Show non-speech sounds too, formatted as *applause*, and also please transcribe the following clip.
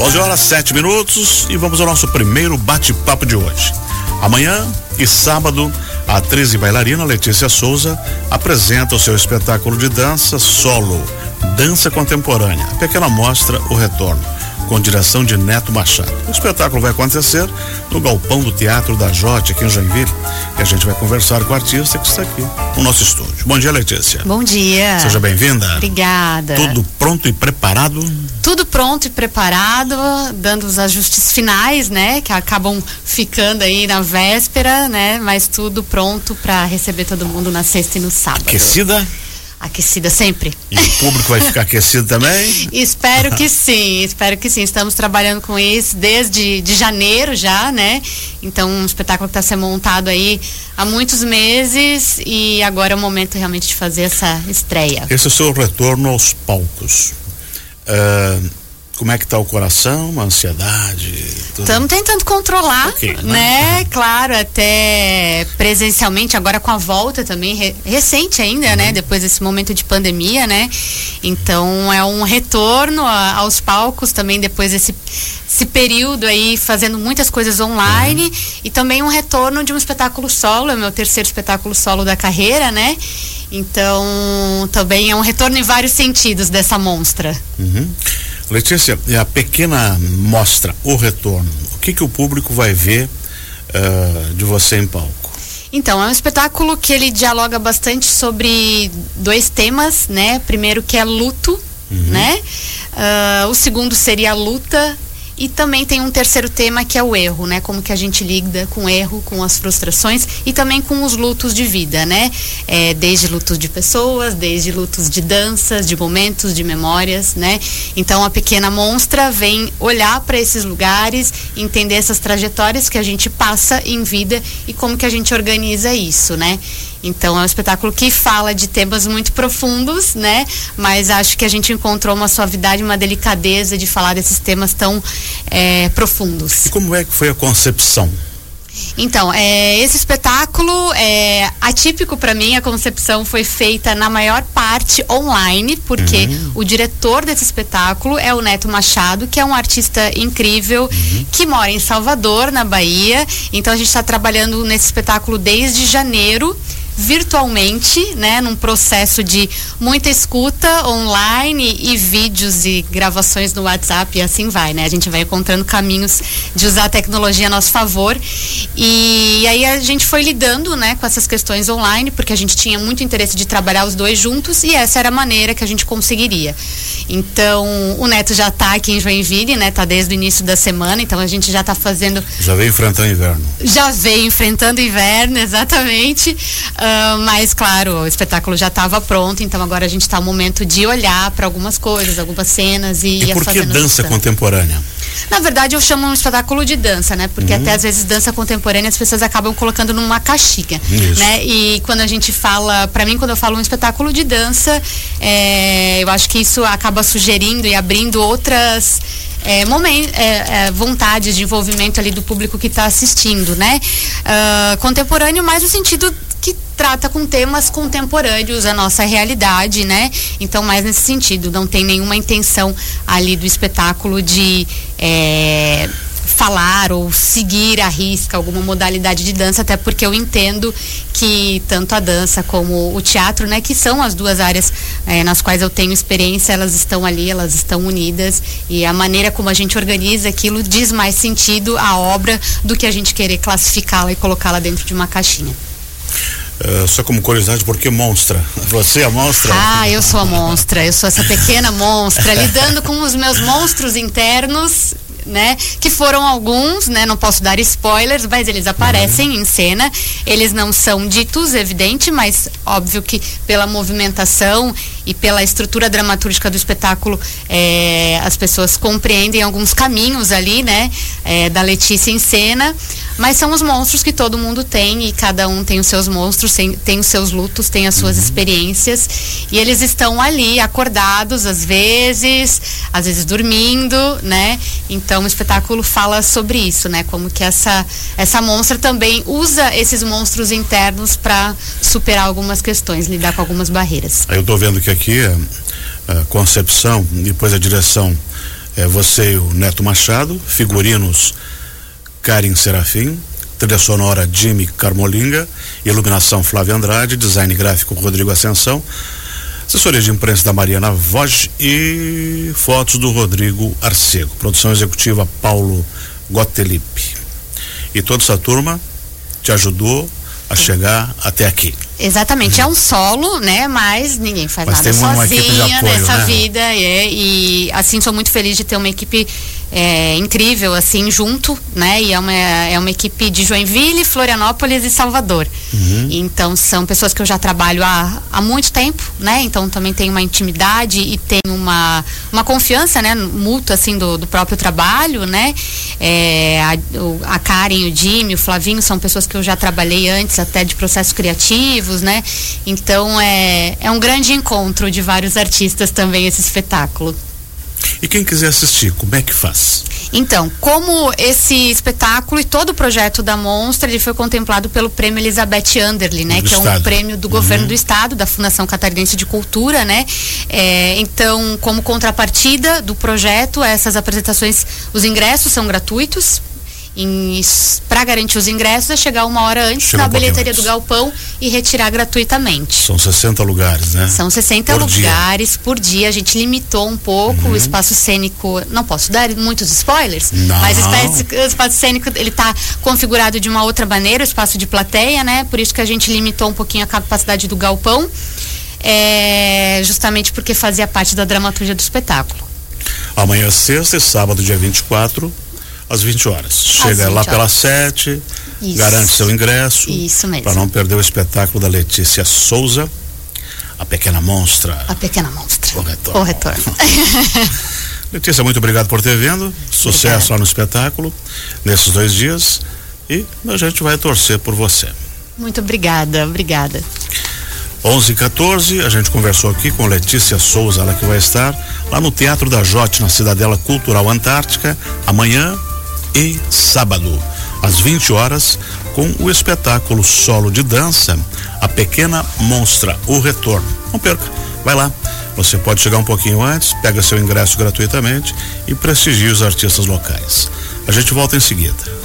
11 horas 7 minutos e vamos ao nosso primeiro bate-papo de hoje. Amanhã e sábado, a atriz e bailarina Letícia Souza apresenta o seu espetáculo de dança solo, Dança Contemporânea. A pequena mostra O Retorno com direção de Neto Machado. O espetáculo vai acontecer no galpão do Teatro da Jote, aqui em Joinville, e a gente vai conversar com o artista que está aqui no nosso estúdio. Bom dia, Letícia. Bom dia. Seja bem-vinda. Obrigada. Tudo pronto e preparado? Tudo pronto e preparado, dando os ajustes finais, né, que acabam ficando aí na véspera, né, mas tudo pronto para receber todo mundo na sexta e no sábado. Aquecida? Aquecida sempre. E o público vai ficar aquecido também? *laughs* espero que *laughs* sim, espero que sim. Estamos trabalhando com isso desde de janeiro já, né? Então, um espetáculo que está sendo montado aí há muitos meses e agora é o momento realmente de fazer essa estreia. Esse é o seu retorno aos palcos. Uh, como é que está o coração, a ansiedade? Estamos tentando controlar, né? né? Claro, até presencialmente, agora com a volta também, re recente ainda, né? uhum. né? Depois desse momento de pandemia, né? Então é um retorno a, aos palcos também depois desse esse período aí fazendo muitas coisas online uhum. e também um retorno de um espetáculo solo, é o meu terceiro espetáculo solo da carreira, né? Então também é um retorno em vários sentidos dessa monstra. Uhum. Letícia, a pequena mostra, o retorno, o que que o público vai ver uh, de você em palco? Então, é um espetáculo que ele dialoga bastante sobre dois temas, né? Primeiro que é luto, uhum. né? Uh, o segundo seria a luta e também tem um terceiro tema que é o erro, né? Como que a gente lida com o erro, com as frustrações e também com os lutos de vida, né? É, desde lutos de pessoas, desde lutos de danças, de momentos, de memórias, né? Então a pequena monstra vem olhar para esses lugares, entender essas trajetórias que a gente passa em vida e como que a gente organiza isso, né? Então é um espetáculo que fala de temas muito profundos, né? Mas acho que a gente encontrou uma suavidade, uma delicadeza de falar desses temas tão é, profundos. E como é que foi a concepção? Então, é, esse espetáculo é atípico para mim. A concepção foi feita na maior parte online, porque uhum. o diretor desse espetáculo é o Neto Machado, que é um artista incrível uhum. que mora em Salvador, na Bahia. Então, a gente está trabalhando nesse espetáculo desde janeiro virtualmente, né, num processo de muita escuta online e vídeos e gravações no WhatsApp e assim vai, né? A gente vai encontrando caminhos de usar a tecnologia a nosso favor. E aí a gente foi lidando, né, com essas questões online, porque a gente tinha muito interesse de trabalhar os dois juntos e essa era a maneira que a gente conseguiria. Então, o Neto já está aqui em Joinville, né? Tá desde o início da semana, então a gente já está fazendo Já veio enfrentando inverno. Já veio enfrentando inverno, exatamente. Uh, mas, claro, o espetáculo já estava pronto, então agora a gente está no momento de olhar para algumas coisas, algumas cenas e. E por que dança contemporânea? Na verdade, eu chamo um espetáculo de dança, né? Porque uhum. até às vezes dança contemporânea as pessoas acabam colocando numa caixinha, Isso. né? E quando a gente fala, para mim, quando eu falo um espetáculo de dança, é, eu acho que isso acaba sugerindo e abrindo outras é, momento, é, é, vontades de envolvimento ali do público que está assistindo, né? Uh, contemporâneo mais no sentido que trata com temas contemporâneos à nossa realidade, né? Então, mais nesse sentido, não tem nenhuma intenção ali do espetáculo de é, falar ou seguir a risca alguma modalidade de dança, até porque eu entendo que tanto a dança como o teatro, né, que são as duas áreas é, nas quais eu tenho experiência, elas estão ali, elas estão unidas e a maneira como a gente organiza aquilo diz mais sentido à obra do que a gente querer classificá-la e colocá-la dentro de uma caixinha. Uh, só como curiosidade, por que monstra? *laughs* Você é a monstra? Ah, eu sou a monstra, eu sou essa pequena monstra, *laughs* lidando com os meus monstros internos né? Que foram alguns, né? Não posso dar spoilers, mas eles aparecem uhum. em cena. Eles não são ditos, evidente, mas óbvio que pela movimentação e pela estrutura dramatúrgica do espetáculo, é, as pessoas compreendem alguns caminhos ali, né? É, da Letícia em cena. Mas são os monstros que todo mundo tem e cada um tem os seus monstros, tem, tem os seus lutos, tem as suas uhum. experiências. E eles estão ali acordados, às vezes, às vezes dormindo, né? Então o espetáculo fala sobre isso, né? Como que essa, essa monstra também usa esses monstros internos para superar algumas questões, lidar com algumas barreiras. Eu estou vendo que aqui a, a concepção, depois a direção É você e o Neto Machado, figurinos Karim Serafim, trilha sonora Jimmy Carmolinga, iluminação Flávio Andrade, design gráfico Rodrigo Ascensão, assessoria de imprensa da Mariana Voz e fotos do Rodrigo Arcego, produção executiva Paulo Gottelieb. E toda essa turma te ajudou a chegar até aqui. Exatamente, é um solo, né? Mas ninguém faz Mas nada sozinho apoio, nessa né? vida. É, e assim sou muito feliz de ter uma equipe é, incrível, assim, junto, né? E é uma, é uma equipe de Joinville, Florianópolis e Salvador. Uhum. Então são pessoas que eu já trabalho há, há muito tempo, né? Então também tem uma intimidade e tem uma, uma confiança, né? Mútua, assim, do, do próprio trabalho, né? É, a, a Karen, o Jimmy, o Flavinho são pessoas que eu já trabalhei antes até de processos criativos, né? Então é, é um grande encontro de vários artistas também esse espetáculo. E quem quiser assistir, como é que faz? Então, como esse espetáculo e todo o projeto da Monstra, ele foi contemplado pelo Prêmio Elizabeth Anderle, né? Do que é um prêmio do uhum. governo do estado, da Fundação Catarinense de Cultura, né? É, então, como contrapartida do projeto, essas apresentações, os ingressos são gratuitos para garantir os ingressos é chegar uma hora antes Chega na um bilheteria antes. do galpão e retirar gratuitamente. São 60 lugares, né? São 60 por lugares dia. por dia. A gente limitou um pouco uhum. o espaço cênico. Não posso dar muitos spoilers, não. mas o espaço, o espaço cênico ele está configurado de uma outra maneira, o espaço de plateia, né? Por isso que a gente limitou um pouquinho a capacidade do galpão, é, justamente porque fazia parte da dramaturgia do espetáculo. Amanhã, sexta e sábado, dia 24, às 20 horas. Chega 20 lá pelas 7, garante seu ingresso. Isso mesmo. Para não perder o espetáculo da Letícia Souza, a pequena monstra. A pequena monstra. O retorno. O retorno. *laughs* Letícia, muito obrigado por ter vindo. Sucesso lá no espetáculo nesses dois dias. E a gente vai torcer por você. Muito obrigada, obrigada. 11 e 14, a gente conversou aqui com Letícia Souza, ela que vai estar lá no Teatro da Jote, na Cidadela Cultural Antártica, amanhã, e sábado, às 20 horas, com o espetáculo solo de dança A Pequena Monstra, o Retorno. Não perca, vai lá. Você pode chegar um pouquinho antes, pega seu ingresso gratuitamente e prestigie os artistas locais. A gente volta em seguida.